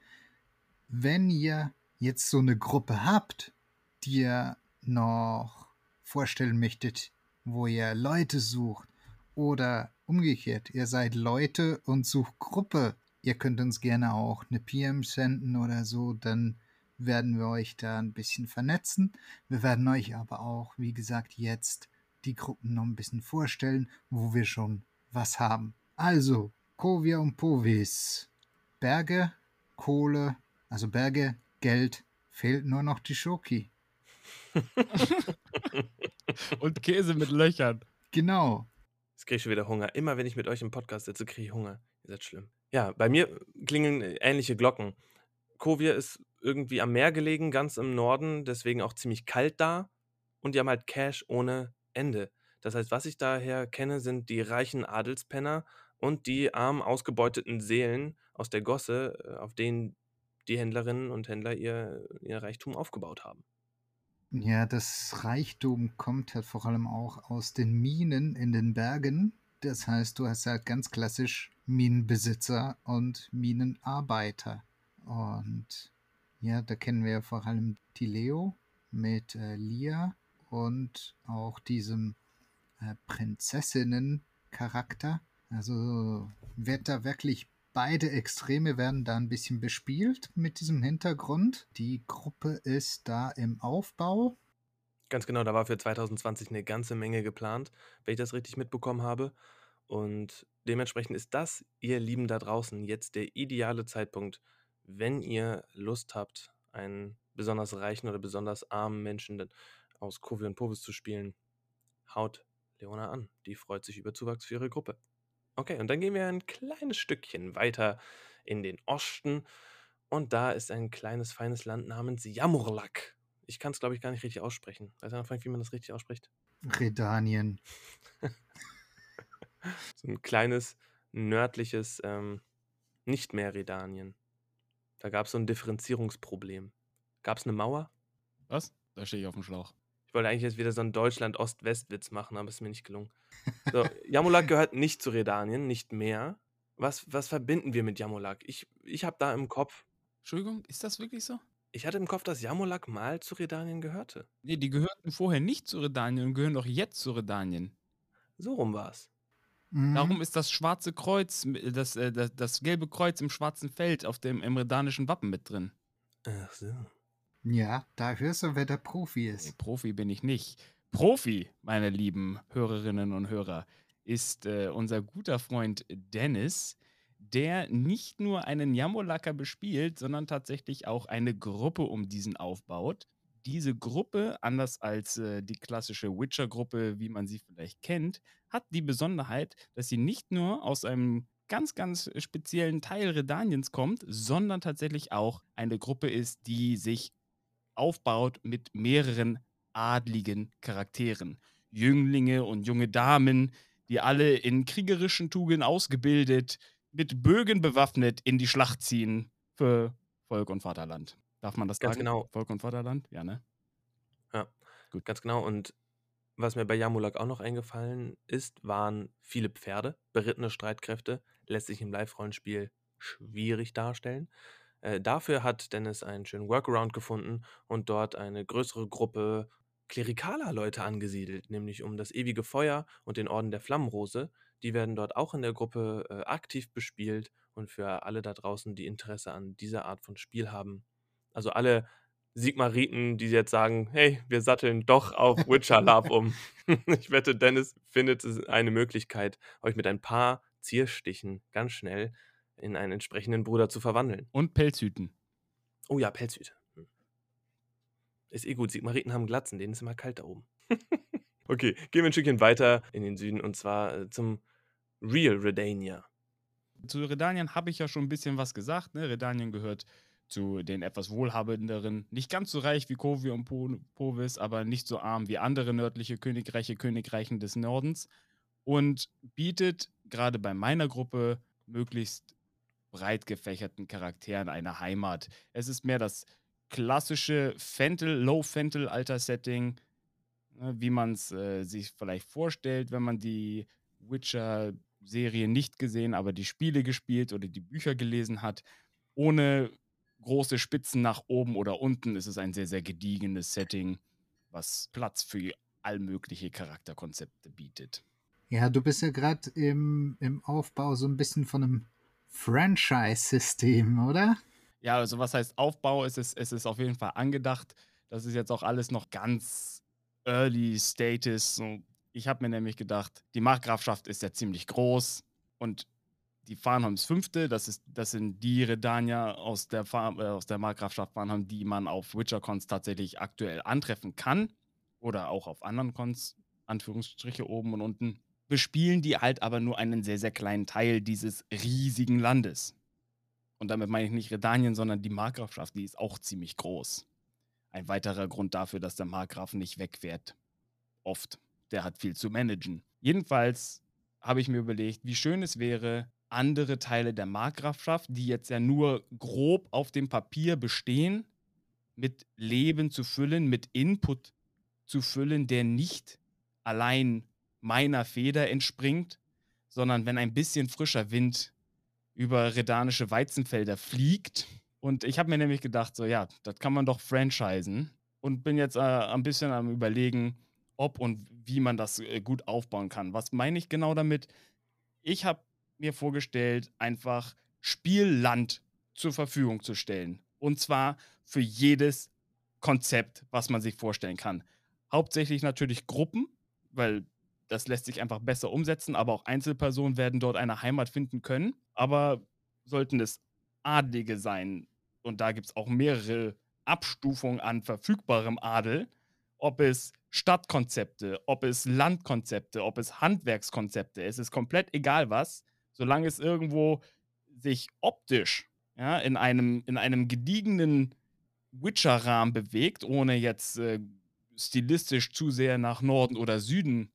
Wenn ihr jetzt so eine Gruppe habt, die ihr noch vorstellen möchtet, wo ihr Leute sucht oder umgekehrt, ihr seid Leute und sucht Gruppe, ihr könnt uns gerne auch eine PM senden oder so, dann werden wir euch da ein bisschen vernetzen. Wir werden euch aber auch, wie gesagt, jetzt die Gruppen noch ein bisschen vorstellen, wo wir schon was haben. Also, Kovia und Povis. Berge, Kohle, also Berge, Geld, fehlt nur noch die Schoki. und Käse mit Löchern. Genau. Jetzt kriege ich schon wieder Hunger. Immer wenn ich mit euch im Podcast sitze, kriege ich Hunger. Ihr seid schlimm. Ja, bei mir klingen ähnliche Glocken. Kovia ist irgendwie am Meer gelegen, ganz im Norden, deswegen auch ziemlich kalt da. Und die haben halt Cash ohne Ende. Das heißt, was ich daher kenne, sind die reichen Adelspenner und die arm ausgebeuteten Seelen aus der Gosse, äh, auf denen die Händlerinnen und Händler ihr, ihr Reichtum aufgebaut haben. Ja, das Reichtum kommt halt vor allem auch aus den Minen in den Bergen. Das heißt, du hast halt ganz klassisch Minenbesitzer und Minenarbeiter. Und ja, da kennen wir vor allem die Leo mit äh, Lia und auch diesem äh, Prinzessinnen-Charakter. Also wird da wirklich beide Extreme werden da ein bisschen bespielt mit diesem Hintergrund. Die Gruppe ist da im Aufbau. Ganz genau, da war für 2020 eine ganze Menge geplant, wenn ich das richtig mitbekommen habe. Und dementsprechend ist das, ihr Lieben da draußen, jetzt der ideale Zeitpunkt, wenn ihr Lust habt, einen besonders reichen oder besonders armen Menschen aus Kovi und Povis zu spielen, haut Leona an. Die freut sich über Zuwachs für ihre Gruppe. Okay, und dann gehen wir ein kleines Stückchen weiter in den Osten. Und da ist ein kleines, feines Land namens Jamurlak. Ich kann es, glaube ich, gar nicht richtig aussprechen. Weiß einer, wie man das richtig ausspricht? Redanien. so ein kleines, nördliches, ähm, nicht mehr Redanien. Da gab es so ein Differenzierungsproblem. Gab es eine Mauer? Was? Da stehe ich auf dem Schlauch. Ich wollte eigentlich jetzt wieder so einen Deutschland-Ost-West-Witz machen, aber es ist mir nicht gelungen. So, Jamulak gehört nicht zu Redanien, nicht mehr. Was, was verbinden wir mit Jamulak? Ich, ich habe da im Kopf. Entschuldigung, ist das wirklich so? Ich hatte im Kopf, dass Jamulak mal zu Redanien gehörte. Nee, die gehörten vorher nicht zu Redanien und gehören doch jetzt zu Redanien. So rum war es. Mhm. Darum ist das schwarze Kreuz, das, äh, das, das gelbe Kreuz im schwarzen Feld auf dem im redanischen Wappen mit drin. Ach so. Ja, da hörst du, wer der Profi ist. Nee, Profi bin ich nicht. Profi, meine lieben Hörerinnen und Hörer, ist äh, unser guter Freund Dennis, der nicht nur einen Jamolacker bespielt, sondern tatsächlich auch eine Gruppe um diesen aufbaut. Diese Gruppe, anders als äh, die klassische Witcher-Gruppe, wie man sie vielleicht kennt, hat die Besonderheit, dass sie nicht nur aus einem ganz, ganz speziellen Teil Redaniens kommt, sondern tatsächlich auch eine Gruppe ist, die sich aufbaut mit mehreren adligen Charakteren. Jünglinge und junge Damen, die alle in kriegerischen Tugenden ausgebildet, mit Bögen bewaffnet in die Schlacht ziehen für Volk und Vaterland. Darf man das Ganz sagen? genau. Volk und Vaterland? Ja, ne? Ja, gut. Ganz genau. Und was mir bei Jamulak auch noch eingefallen ist, waren viele Pferde, berittene Streitkräfte, lässt sich im Live-Rollenspiel schwierig darstellen. Äh, dafür hat Dennis einen schönen Workaround gefunden und dort eine größere Gruppe klerikaler Leute angesiedelt, nämlich um das ewige Feuer und den Orden der Flammenrose. Die werden dort auch in der Gruppe äh, aktiv bespielt und für alle da draußen, die Interesse an dieser Art von Spiel haben, also alle Sigmariten, die jetzt sagen, hey, wir satteln doch auf Witcher Love um. ich wette, Dennis findet eine Möglichkeit, euch mit ein paar Zierstichen ganz schnell in einen entsprechenden Bruder zu verwandeln. Und Pelzhüten. Oh ja, Pelzhüte. Hm. Ist eh gut, Sigmariten haben Glatzen, denen ist immer kalt da oben. okay, gehen wir ein Stückchen weiter in den Süden und zwar äh, zum Real Redania. Zu Redanien habe ich ja schon ein bisschen was gesagt. Ne? Redanien gehört zu den etwas wohlhabenderen, nicht ganz so reich wie Kovi und Povis, aber nicht so arm wie andere nördliche Königreiche, Königreichen des Nordens und bietet gerade bei meiner Gruppe möglichst breit gefächerten Charakteren eine Heimat. Es ist mehr das klassische Fentel, Low-Fentel-Alter-Setting, ne, wie man es äh, sich vielleicht vorstellt, wenn man die Witcher-Serie nicht gesehen, aber die Spiele gespielt oder die Bücher gelesen hat, ohne große Spitzen nach oben oder unten. Es ist ein sehr, sehr gediegenes Setting, was Platz für all mögliche Charakterkonzepte bietet. Ja, du bist ja gerade im, im Aufbau so ein bisschen von einem Franchise-System, oder? Ja, also was heißt Aufbau? Es ist, es ist auf jeden Fall angedacht. Das ist jetzt auch alles noch ganz early status. Ich habe mir nämlich gedacht, die Markgrafschaft ist ja ziemlich groß und die Farnholms Fünfte, das, ist, das sind die Redanier aus der, Farm, äh, aus der Markgrafschaft Farnholm, die man auf Witcher-Cons tatsächlich aktuell antreffen kann. Oder auch auf anderen Cons, Anführungsstriche oben und unten. Bespielen die halt aber nur einen sehr, sehr kleinen Teil dieses riesigen Landes. Und damit meine ich nicht Redanien, sondern die Markgrafschaft, die ist auch ziemlich groß. Ein weiterer Grund dafür, dass der Markgraf nicht wegfährt. Oft. Der hat viel zu managen. Jedenfalls habe ich mir überlegt, wie schön es wäre, andere Teile der Markgrafschaft, die jetzt ja nur grob auf dem Papier bestehen, mit Leben zu füllen, mit Input zu füllen, der nicht allein meiner Feder entspringt, sondern wenn ein bisschen frischer Wind über redanische Weizenfelder fliegt. Und ich habe mir nämlich gedacht, so ja, das kann man doch franchisen. Und bin jetzt äh, ein bisschen am Überlegen, ob und wie man das äh, gut aufbauen kann. Was meine ich genau damit? Ich habe mir vorgestellt, einfach Spielland zur Verfügung zu stellen. Und zwar für jedes Konzept, was man sich vorstellen kann. Hauptsächlich natürlich Gruppen, weil das lässt sich einfach besser umsetzen, aber auch Einzelpersonen werden dort eine Heimat finden können. Aber sollten es Adlige sein, und da gibt es auch mehrere Abstufungen an verfügbarem Adel, ob es Stadtkonzepte, ob es Landkonzepte, ob es Handwerkskonzepte, es ist komplett egal was, solange es irgendwo sich optisch ja, in, einem, in einem gediegenen Witcher-Rahmen bewegt, ohne jetzt äh, stilistisch zu sehr nach Norden oder Süden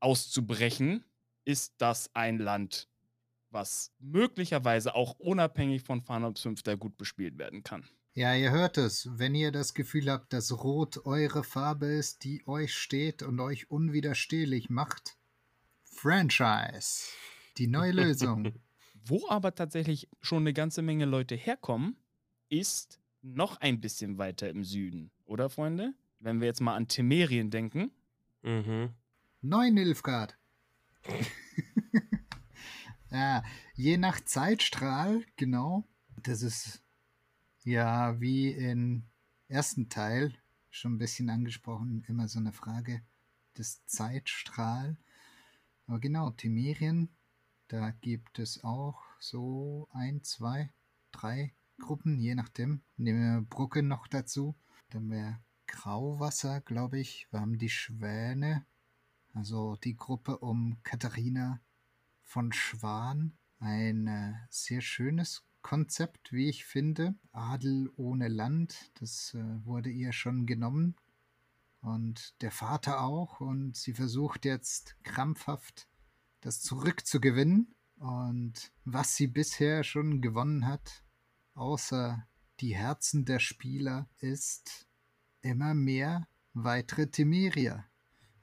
auszubrechen, ist das ein Land, was möglicherweise auch unabhängig von Farnops 5 gut bespielt werden kann. Ja, ihr hört es. Wenn ihr das Gefühl habt, dass Rot eure Farbe ist, die euch steht und euch unwiderstehlich macht, Franchise. Die neue Lösung. Wo aber tatsächlich schon eine ganze Menge Leute herkommen, ist noch ein bisschen weiter im Süden, oder Freunde? Wenn wir jetzt mal an Temerien denken. Mhm. Neunilfgard. ja, je nach Zeitstrahl, genau. Das ist ja wie im ersten Teil schon ein bisschen angesprochen, immer so eine Frage des Zeitstrahl. Aber genau, Temerien da gibt es auch so ein, zwei, drei Gruppen, je nachdem. Nehmen wir Brücke noch dazu. Dann wäre Grauwasser, glaube ich. Wir haben die Schwäne, also die Gruppe um Katharina von Schwan. Ein äh, sehr schönes Konzept, wie ich finde. Adel ohne Land, das äh, wurde ihr schon genommen. Und der Vater auch. Und sie versucht jetzt krampfhaft das zurückzugewinnen. Und was sie bisher schon gewonnen hat, außer die Herzen der Spieler, ist immer mehr weitere Temerier.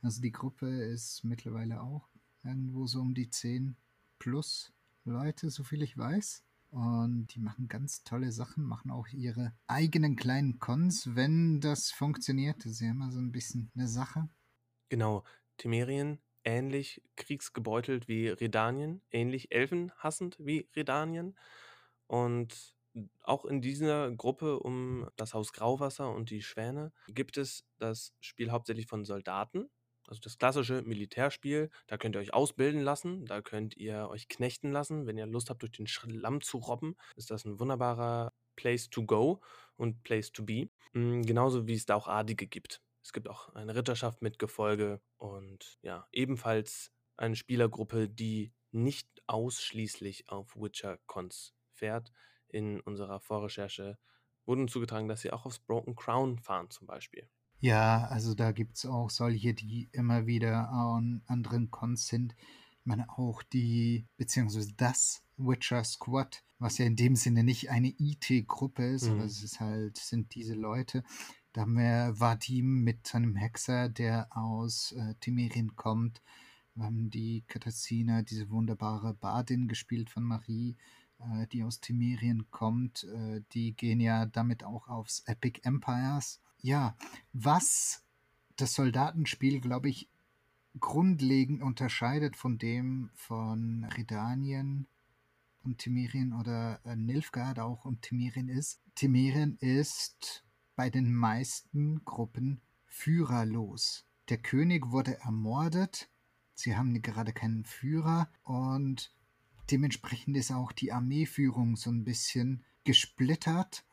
Also die Gruppe ist mittlerweile auch irgendwo so um die 10 plus Leute, soviel ich weiß. Und die machen ganz tolle Sachen, machen auch ihre eigenen kleinen Cons, wenn das funktioniert. Das ist ja immer so ein bisschen eine Sache. Genau, Temerien ähnlich kriegsgebeutelt wie Redanien, ähnlich elfenhassend wie Redanien. Und auch in dieser Gruppe um das Haus Grauwasser und die Schwäne gibt es das Spiel hauptsächlich von Soldaten. Also das klassische Militärspiel, da könnt ihr euch ausbilden lassen, da könnt ihr euch knechten lassen. Wenn ihr Lust habt, durch den Schlamm zu robben, ist das ein wunderbarer Place to go und Place to be. Mm, genauso wie es da auch Adige gibt. Es gibt auch eine Ritterschaft mit Gefolge und ja, ebenfalls eine Spielergruppe, die nicht ausschließlich auf Witcher-Cons fährt. In unserer Vorrecherche wurde uns zugetragen, dass sie auch aufs Broken Crown fahren zum Beispiel. Ja, also da gibt es auch solche, die immer wieder an anderen Cons sind. Ich meine auch die, beziehungsweise das Witcher Squad, was ja in dem Sinne nicht eine IT-Gruppe ist, mhm. aber es ist halt, sind diese Leute. Da haben wir Vadim mit seinem Hexer, der aus äh, Timerien kommt. Wir haben die Katarzyna, diese wunderbare Badin, gespielt von Marie, äh, die aus Timerien kommt. Äh, die gehen ja damit auch aufs Epic Empires. Ja, was das Soldatenspiel, glaube ich, grundlegend unterscheidet von dem von Redanien und Timerien oder äh, Nilfgaard auch und Timerien ist, Timerien ist bei den meisten Gruppen führerlos. Der König wurde ermordet Sie haben gerade keinen Führer und dementsprechend ist auch die Armeeführung so ein bisschen gesplittert.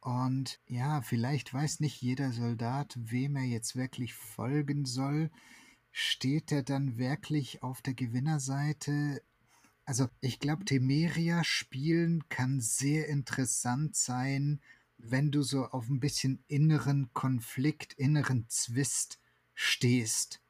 Und ja, vielleicht weiß nicht jeder Soldat, wem er jetzt wirklich folgen soll. Steht er dann wirklich auf der Gewinnerseite? Also ich glaube, Temeria spielen kann sehr interessant sein, wenn du so auf ein bisschen inneren Konflikt, inneren Zwist stehst.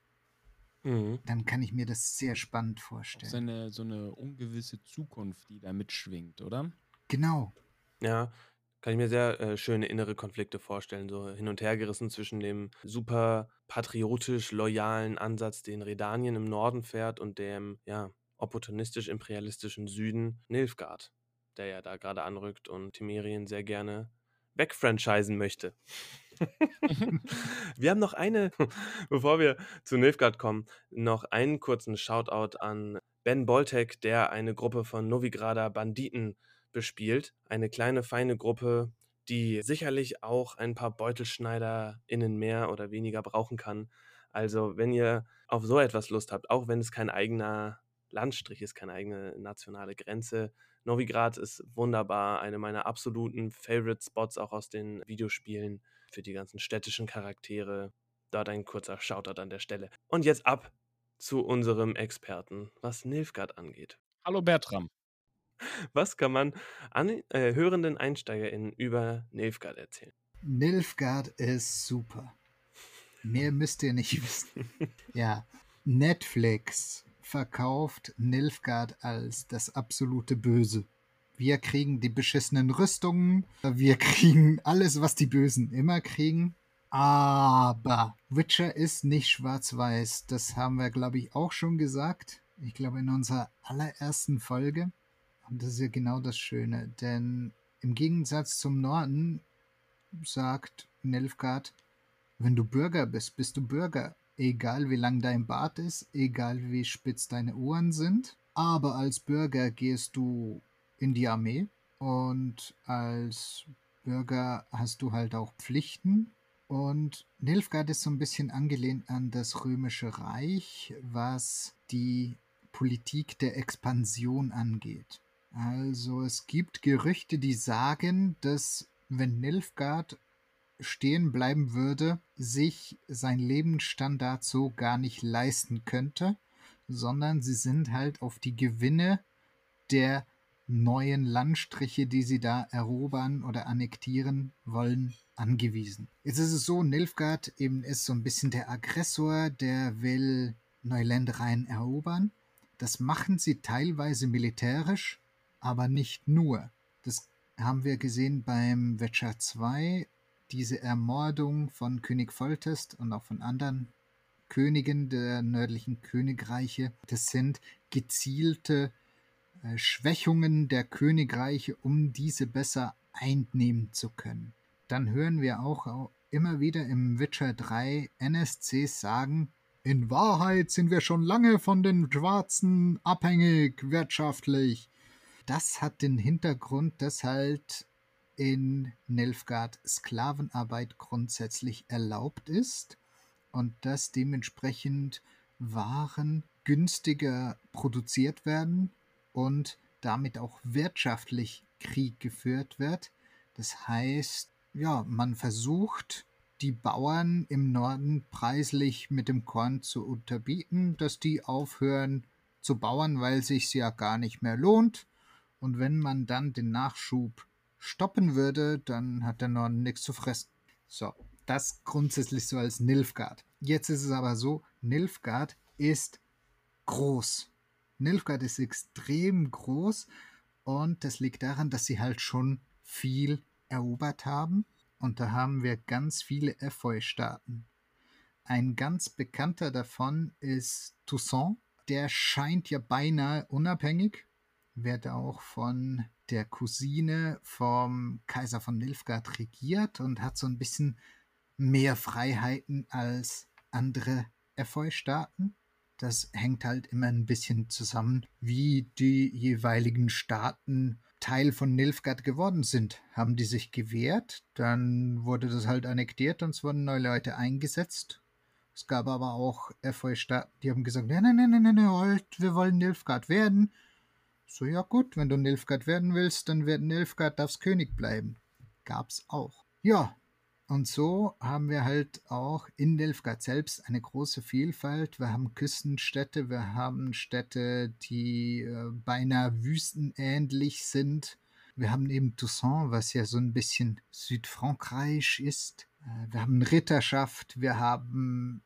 Mhm. Dann kann ich mir das sehr spannend vorstellen. so eine, so eine ungewisse Zukunft, die da mitschwingt, oder? Genau. Ja, kann ich mir sehr äh, schöne innere Konflikte vorstellen, so hin und her gerissen zwischen dem super patriotisch loyalen Ansatz, den Redanien im Norden fährt, und dem, ja, opportunistisch-imperialistischen Süden Nilfgaard, der ja da gerade anrückt und Timerien sehr gerne wegfranchisen möchte. wir haben noch eine, bevor wir zu Nilfgaard kommen, noch einen kurzen Shoutout an Ben Boltek, der eine Gruppe von Novigrader Banditen bespielt. Eine kleine, feine Gruppe, die sicherlich auch ein paar BeutelschneiderInnen mehr oder weniger brauchen kann. Also, wenn ihr auf so etwas Lust habt, auch wenn es kein eigener Landstrich ist, keine eigene nationale Grenze, Novigrad ist wunderbar, eine meiner absoluten Favorite Spots auch aus den Videospielen für die ganzen städtischen Charaktere. Da ein kurzer Shoutout an der Stelle. Und jetzt ab zu unserem Experten, was Nilfgaard angeht. Hallo Bertram. Was kann man an äh, hörenden EinsteigerInnen über Nilfgaard erzählen? Nilfgaard ist super. Mehr müsst ihr nicht wissen. ja, Netflix verkauft Nilfgaard als das absolute Böse. Wir kriegen die beschissenen Rüstungen, wir kriegen alles, was die Bösen immer kriegen. Aber Witcher ist nicht schwarz-weiß. Das haben wir, glaube ich, auch schon gesagt. Ich glaube, in unserer allerersten Folge. Und das ist ja genau das Schöne. Denn im Gegensatz zum Norden sagt Nilfgaard, wenn du Bürger bist, bist du Bürger. Egal wie lang dein Bart ist, egal wie spitz deine Ohren sind. Aber als Bürger gehst du in die Armee und als Bürger hast du halt auch Pflichten. Und Nilfgaard ist so ein bisschen angelehnt an das Römische Reich, was die Politik der Expansion angeht. Also es gibt Gerüchte, die sagen, dass wenn Nilfgaard stehen bleiben würde, sich sein Lebensstandard so gar nicht leisten könnte, sondern sie sind halt auf die Gewinne der neuen Landstriche, die sie da erobern oder annektieren wollen, angewiesen. Jetzt ist es so, Nilfgaard eben ist so ein bisschen der Aggressor, der will Neuländereien erobern. Das machen sie teilweise militärisch, aber nicht nur. Das haben wir gesehen beim Witcher 2 diese Ermordung von König Foltest und auch von anderen Königen der nördlichen Königreiche, das sind gezielte äh, Schwächungen der Königreiche, um diese besser einnehmen zu können. Dann hören wir auch immer wieder im Witcher 3 NSCs sagen, in Wahrheit sind wir schon lange von den Schwarzen abhängig wirtschaftlich. Das hat den Hintergrund, dass halt in Nilfgaard Sklavenarbeit grundsätzlich erlaubt ist und dass dementsprechend Waren günstiger produziert werden und damit auch wirtschaftlich Krieg geführt wird. Das heißt, ja, man versucht, die Bauern im Norden preislich mit dem Korn zu unterbieten, dass die aufhören zu bauen, weil es sich ja gar nicht mehr lohnt. Und wenn man dann den Nachschub stoppen würde, dann hat der Norden nichts zu fressen. So, das grundsätzlich so als Nilfgaard. Jetzt ist es aber so, Nilfgaard ist groß. Nilfgaard ist extrem groß und das liegt daran, dass sie halt schon viel erobert haben. Und da haben wir ganz viele Efeu-Staaten. Ein ganz bekannter davon ist Toussaint. Der scheint ja beinahe unabhängig, wird auch von der Cousine vom Kaiser von Nilfgaard regiert und hat so ein bisschen mehr Freiheiten als andere Efeu-Staaten. Das hängt halt immer ein bisschen zusammen, wie die jeweiligen Staaten Teil von Nilfgaard geworden sind. Haben die sich gewehrt, dann wurde das halt annektiert und es wurden neue Leute eingesetzt. Es gab aber auch Efeu-Staaten, die haben gesagt, nein, nein, nein, nein, nein, wir wollen Nilfgaard werden. So, ja gut, wenn du Nilfgaard werden willst, dann wird Nilfgaard darfs König bleiben. Gab's auch. Ja, und so haben wir halt auch in Nilfgaard selbst eine große Vielfalt. Wir haben Küstenstädte, wir haben Städte, die äh, beinahe wüstenähnlich sind. Wir haben eben Toussaint, was ja so ein bisschen Südfrankreich ist. Äh, wir haben Ritterschaft, wir haben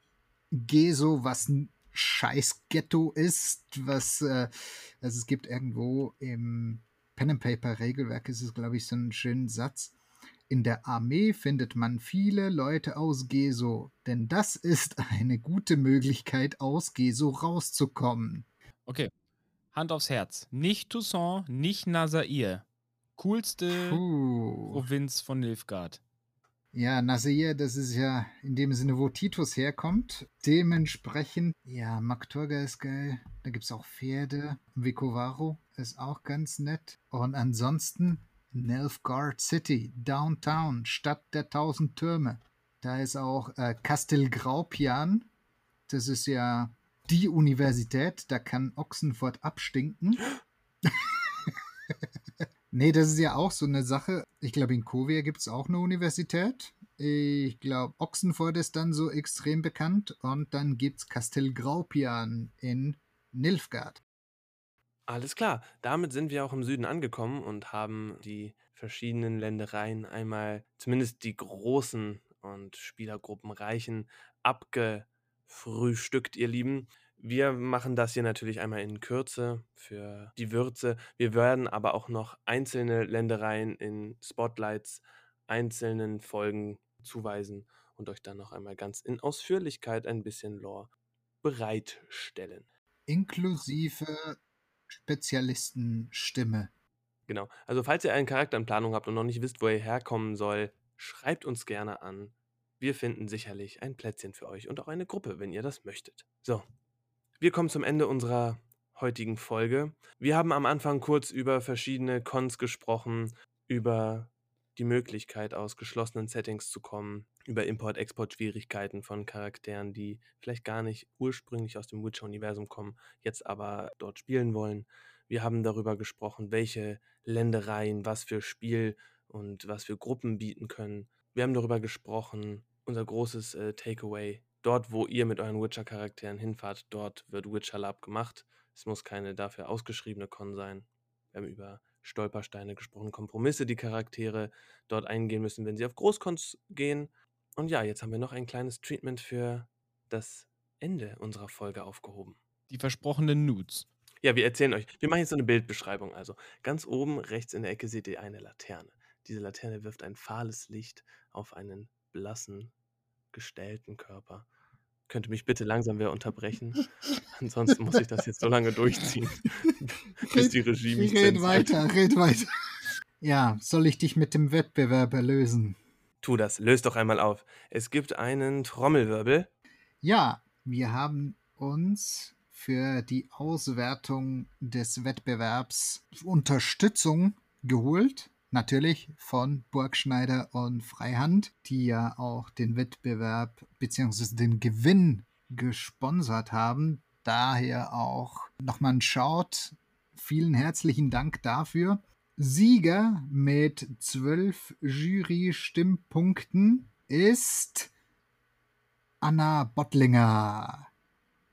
Geso, was ein scheiß Ghetto ist, was äh, also es gibt irgendwo im Pen and Paper Regelwerk ist es glaube ich so ein schönen Satz in der Armee findet man viele Leute aus Geso, denn das ist eine gute Möglichkeit, aus Geso rauszukommen. Okay, Hand aufs Herz. Nicht Toussaint, nicht Nazair. Coolste Puh. Provinz von Nilfgaard. Ja, Nazair, das ist ja in dem Sinne, wo Titus herkommt. Dementsprechend, ja, Maktorga ist geil. Da gibt es auch Pferde. Vicovaro ist auch ganz nett. Und ansonsten Nilfgaard City, Downtown, Stadt der tausend Türme. Da ist auch äh, Castel Graupian. Das ist ja die Universität. Da kann Ochsenfurt abstinken. nee, das ist ja auch so eine Sache. Ich glaube, in Kovia gibt es auch eine Universität. Ich glaube, Ochsenfurt ist dann so extrem bekannt. Und dann gibt es Castel Graupian in Nilfgaard. Alles klar, damit sind wir auch im Süden angekommen und haben die verschiedenen Ländereien einmal, zumindest die großen und spielergruppenreichen, abgefrühstückt, ihr Lieben. Wir machen das hier natürlich einmal in Kürze für die Würze. Wir werden aber auch noch einzelne Ländereien in Spotlights, einzelnen Folgen zuweisen und euch dann noch einmal ganz in Ausführlichkeit ein bisschen Lore bereitstellen. Inklusive Spezialistenstimme. Genau. Also falls ihr einen Charakter in Planung habt und noch nicht wisst, wo er herkommen soll, schreibt uns gerne an. Wir finden sicherlich ein Plätzchen für euch und auch eine Gruppe, wenn ihr das möchtet. So, wir kommen zum Ende unserer heutigen Folge. Wir haben am Anfang kurz über verschiedene Cons gesprochen, über die Möglichkeit, aus geschlossenen Settings zu kommen, über Import-Export-Schwierigkeiten von Charakteren, die vielleicht gar nicht ursprünglich aus dem Witcher-Universum kommen, jetzt aber dort spielen wollen. Wir haben darüber gesprochen, welche Ländereien was für Spiel und was für Gruppen bieten können. Wir haben darüber gesprochen, unser großes äh, Takeaway. Dort, wo ihr mit euren Witcher-Charakteren hinfahrt, dort wird Witcher Lab gemacht. Es muss keine dafür ausgeschriebene Con sein. Wir haben über Stolpersteine gesprochen, Kompromisse, die Charaktere dort eingehen müssen, wenn sie auf Großkons gehen. Und ja, jetzt haben wir noch ein kleines Treatment für das Ende unserer Folge aufgehoben. Die versprochenen Nudes. Ja, wir erzählen euch. Wir machen jetzt so eine Bildbeschreibung. Also ganz oben rechts in der Ecke seht ihr eine Laterne. Diese Laterne wirft ein fahles Licht auf einen blassen, gestellten Körper. Könnte mich bitte langsam wieder unterbrechen. Ansonsten muss ich das jetzt so lange durchziehen, bis die Regie mich Red weiter, red weiter. Ja, soll ich dich mit dem Wettbewerb erlösen? Tu das, löst doch einmal auf. Es gibt einen Trommelwirbel. Ja, wir haben uns für die Auswertung des Wettbewerbs Unterstützung geholt. Natürlich von Burgschneider und Freihand, die ja auch den Wettbewerb bzw. den Gewinn gesponsert haben. Daher auch nochmal ein Shout. Vielen herzlichen Dank dafür. Sieger mit zwölf Jury-Stimmpunkten ist Anna Bottlinger.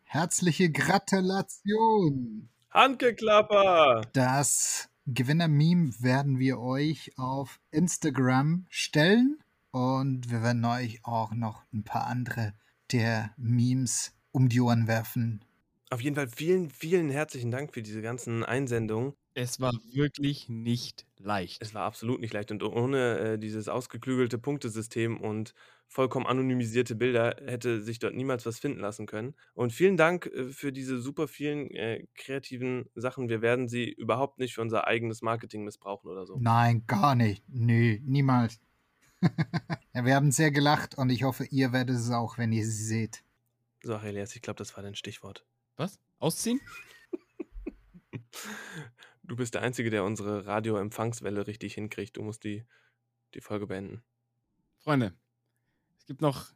Herzliche Gratulation! Handgeklapper! Das Gewinner-Meme werden wir euch auf Instagram stellen und wir werden euch auch noch ein paar andere der Memes um die Ohren werfen. Auf jeden Fall vielen, vielen herzlichen Dank für diese ganzen Einsendungen. Es war wirklich nicht leicht. Es war absolut nicht leicht und ohne äh, dieses ausgeklügelte Punktesystem und vollkommen anonymisierte Bilder hätte sich dort niemals was finden lassen können. Und vielen Dank äh, für diese super vielen äh, kreativen Sachen. Wir werden sie überhaupt nicht für unser eigenes Marketing missbrauchen oder so. Nein, gar nicht. Nö, niemals. wir haben sehr gelacht und ich hoffe, ihr werdet es auch, wenn ihr sie seht. So, Elias, ich glaube, das war dein Stichwort. Was? Ausziehen? Du bist der Einzige, der unsere Radioempfangswelle richtig hinkriegt. Du musst die, die Folge beenden. Freunde, es gibt noch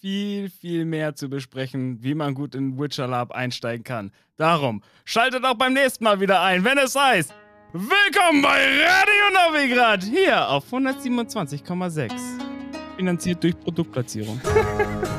viel, viel mehr zu besprechen, wie man gut in Witcher Lab einsteigen kann. Darum, schaltet auch beim nächsten Mal wieder ein, wenn es heißt, Willkommen bei Radio Novigrad, hier auf 127,6. Finanziert durch Produktplatzierung.